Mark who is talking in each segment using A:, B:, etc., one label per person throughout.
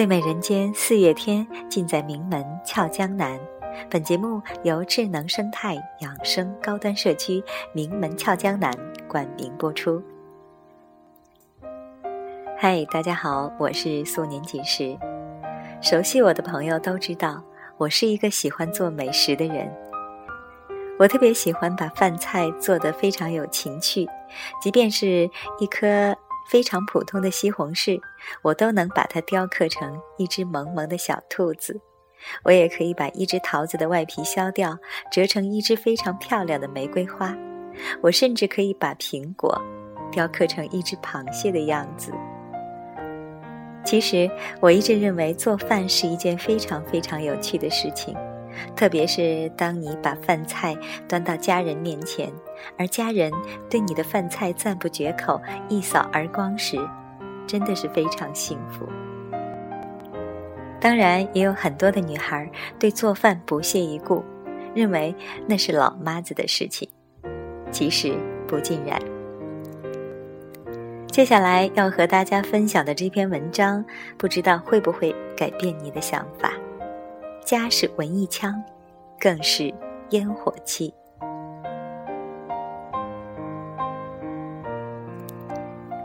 A: 最美人间四月天，尽在名门俏江南。本节目由智能生态养生高端社区名门俏江南冠名播出。嗨，大家好，我是素年锦时。熟悉我的朋友都知道，我是一个喜欢做美食的人。我特别喜欢把饭菜做得非常有情趣，即便是一颗。非常普通的西红柿，我都能把它雕刻成一只萌萌的小兔子。我也可以把一只桃子的外皮削掉，折成一只非常漂亮的玫瑰花。我甚至可以把苹果雕刻成一只螃蟹的样子。其实，我一直认为做饭是一件非常非常有趣的事情。特别是当你把饭菜端到家人面前，而家人对你的饭菜赞不绝口、一扫而光时，真的是非常幸福。当然，也有很多的女孩对做饭不屑一顾，认为那是老妈子的事情。其实不尽然。接下来要和大家分享的这篇文章，不知道会不会改变你的想法。家是文艺腔，更是烟火气。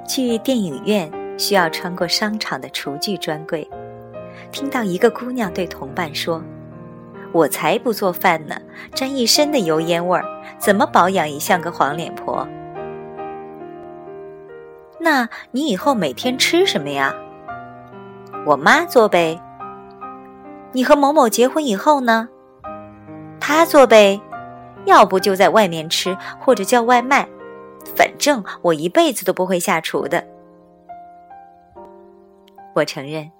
A: 去电影院需要穿过商场的厨具专柜，听到一个姑娘对同伴说：“我才不做饭呢，沾一身的油烟味儿，怎么保养也像个黄脸婆。”那你以后每天吃什么呀？我妈做呗。你和某某结婚以后呢？他做呗，要不就在外面吃或者叫外卖，反正我一辈子都不会下厨的。我承认，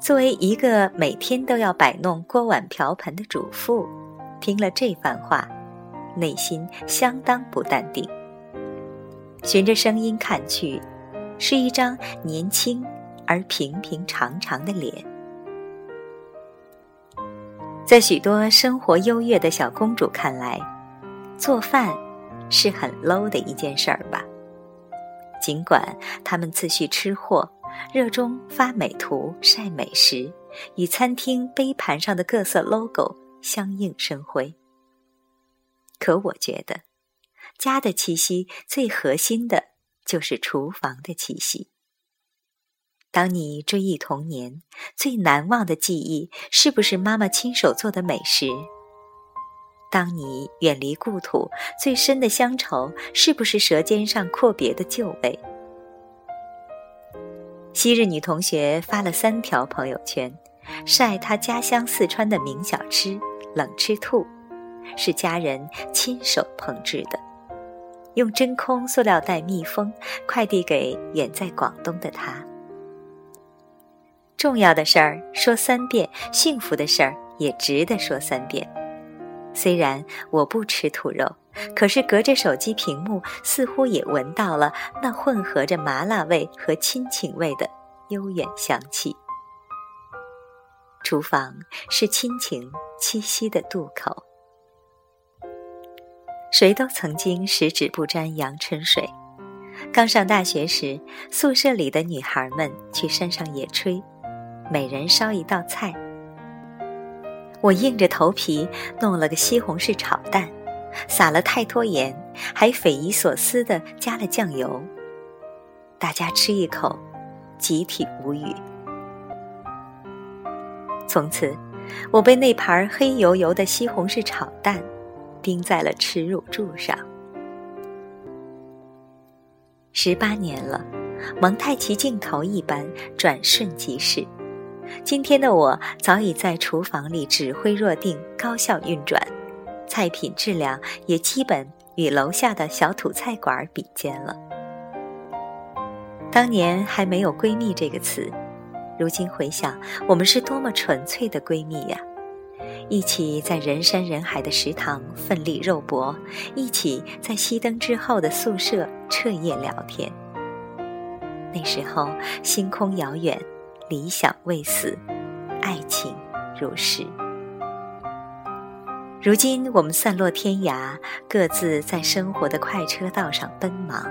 A: 作为一个每天都要摆弄锅碗瓢盆的主妇，听了这番话，内心相当不淡定。循着声音看去，是一张年轻而平平常常的脸。在许多生活优越的小公主看来，做饭是很 low 的一件事儿吧？尽管她们自诩吃货，热衷发美图晒美食，与餐厅杯盘上的各色 logo 相映生辉。可我觉得，家的气息最核心的就是厨房的气息。当你追忆童年，最难忘的记忆是不是妈妈亲手做的美食？当你远离故土，最深的乡愁是不是舌尖上阔别的旧味？昔日女同学发了三条朋友圈，晒她家乡四川的名小吃冷吃兔，是家人亲手烹制的，用真空塑料袋密封，快递给远在广东的她。重要的事儿说三遍，幸福的事儿也值得说三遍。虽然我不吃兔肉，可是隔着手机屏幕，似乎也闻到了那混合着麻辣味和亲情味的悠远香气。厨房是亲情栖息的渡口。谁都曾经十指不沾阳春水。刚上大学时，宿舍里的女孩们去山上野炊。每人烧一道菜，我硬着头皮弄了个西红柿炒蛋，撒了太多盐，还匪夷所思的加了酱油。大家吃一口，集体无语。从此，我被那盘黑油油的西红柿炒蛋钉在了耻辱柱上。十八年了，蒙太奇镜头一般转瞬即逝。今天的我早已在厨房里指挥若定，高效运转，菜品质量也基本与楼下的小土菜馆比肩了。当年还没有“闺蜜”这个词，如今回想，我们是多么纯粹的闺蜜呀！一起在人山人海的食堂奋力肉搏，一起在熄灯之后的宿舍彻夜聊天。那时候星空遥远。理想未死，爱情如是。如今我们散落天涯，各自在生活的快车道上奔忙。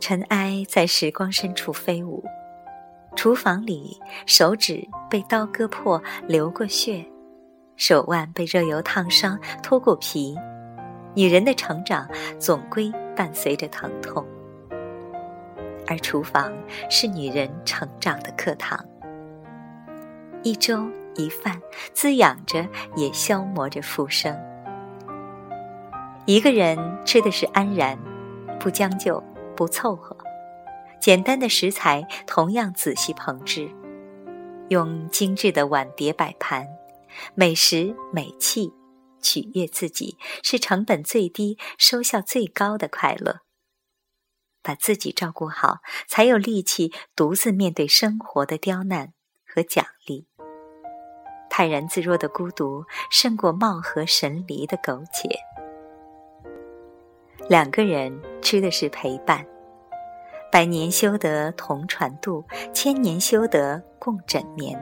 A: 尘埃在时光深处飞舞，厨房里手指被刀割破，流过血；手腕被热油烫伤，脱过皮。女人的成长总归伴随着疼痛，而厨房是女人成长的课堂。一粥一饭，滋养着，也消磨着复生。一个人吃的是安然，不将就，不凑合。简单的食材，同样仔细烹制，用精致的碗碟摆盘，美食美器，取悦自己，是成本最低、收效最高的快乐。把自己照顾好，才有力气独自面对生活的刁难和奖励。泰然自若的孤独，胜过貌合神离的苟且。两个人吃的是陪伴。百年修得同船渡，千年修得共枕眠。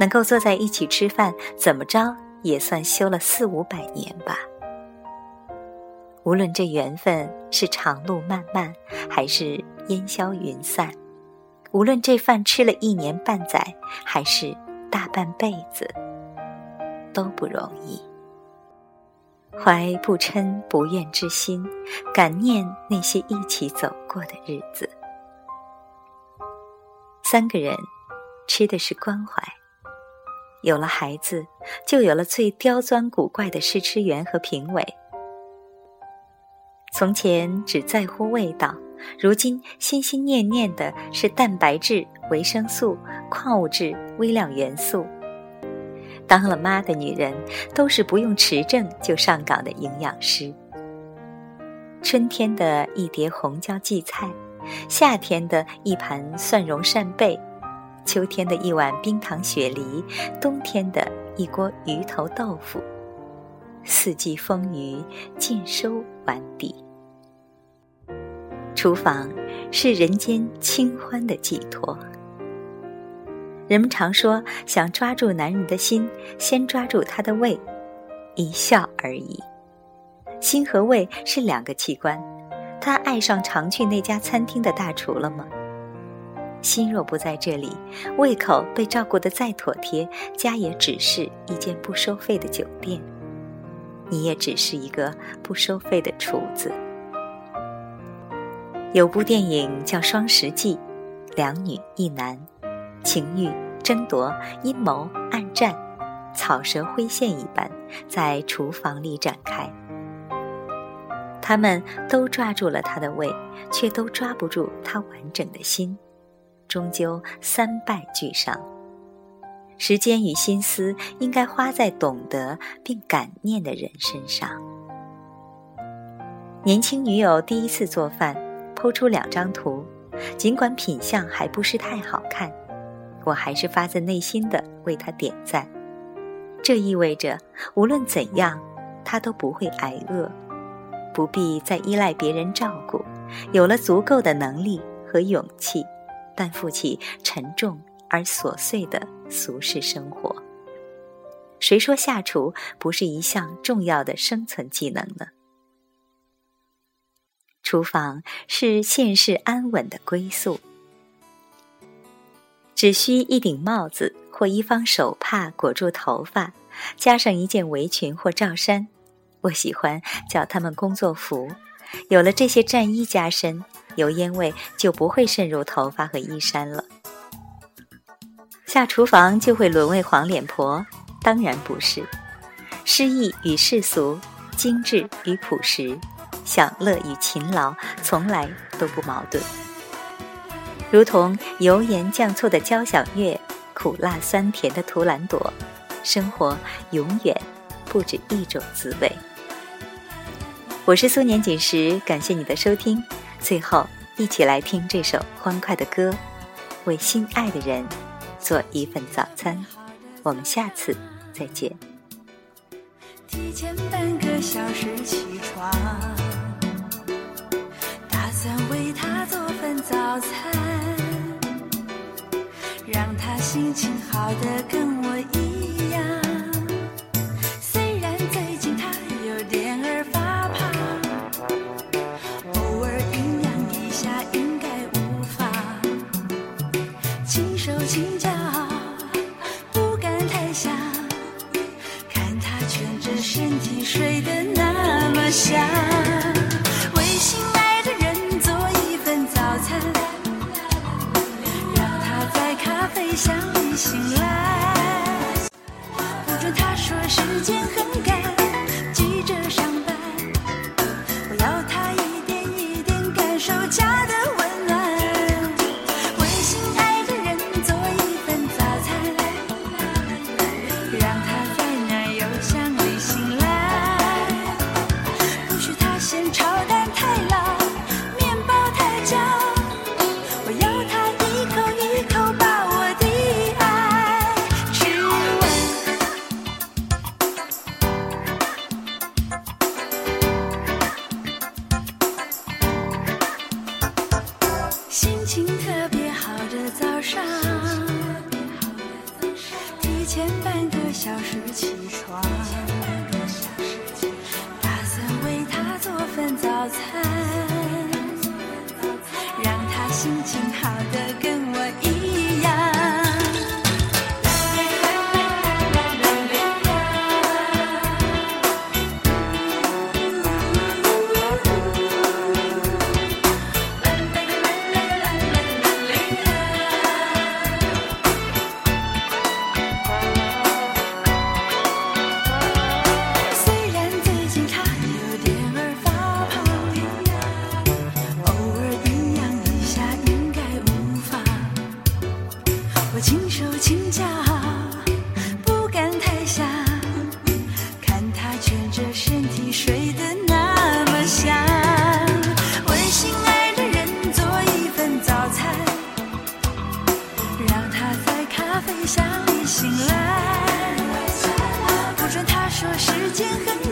A: 能够坐在一起吃饭，怎么着也算修了四五百年吧。无论这缘分是长路漫漫，还是烟消云散；无论这饭吃了一年半载，还是大半辈子，都不容易。怀不嗔不怨之心，感念那些一起走过的日子。三个人吃的是关怀。有了孩子，就有了最刁钻古怪的试吃员和评委。从前只在乎味道，如今心心念念的是蛋白质、维生素、矿物质、微量元素。当了妈的女人，都是不用持证就上岗的营养师。春天的一碟红椒荠菜，夏天的一盘蒜蓉扇贝，秋天的一碗冰糖雪梨，冬天的一锅鱼头豆腐，四季风雨尽收碗底。厨房是人间清欢的寄托。人们常说，想抓住男人的心，先抓住他的胃，一笑而已。心和胃是两个器官，他爱上常去那家餐厅的大厨了吗？心若不在这里，胃口被照顾得再妥帖，家也只是一间不收费的酒店，你也只是一个不收费的厨子。有部电影叫《双十记》，两女一男。情欲、争夺、阴谋、暗战，草蛇灰线一般在厨房里展开。他们都抓住了他的胃，却都抓不住他完整的心，终究三败俱伤。时间与心思应该花在懂得并感念的人身上。年轻女友第一次做饭，剖出两张图，尽管品相还不是太好看。我还是发自内心的为她点赞，这意味着无论怎样，他都不会挨饿，不必再依赖别人照顾，有了足够的能力和勇气，担负起沉重而琐碎的俗世生活。谁说下厨不是一项重要的生存技能呢？厨房是现世安稳的归宿。只需一顶帽子或一方手帕裹住头发，加上一件围裙或罩衫，我喜欢叫它们工作服。有了这些战衣加身，油烟味就不会渗入头发和衣衫了。下厨房就会沦为黄脸婆？当然不是。诗意与世俗，精致与朴实，享乐与勤劳，从来都不矛盾。如同油盐酱醋的交响乐，苦辣酸甜的图兰朵，生活永远不止一种滋味。我是苏年锦时，感谢你的收听。最后，一起来听这首欢快的歌，为心爱的人做一份早餐。我们下次再见。
B: 提前半个小时起床，打算为他做份早餐。让他心情好的跟我一梦里醒来，不准他说时间很短。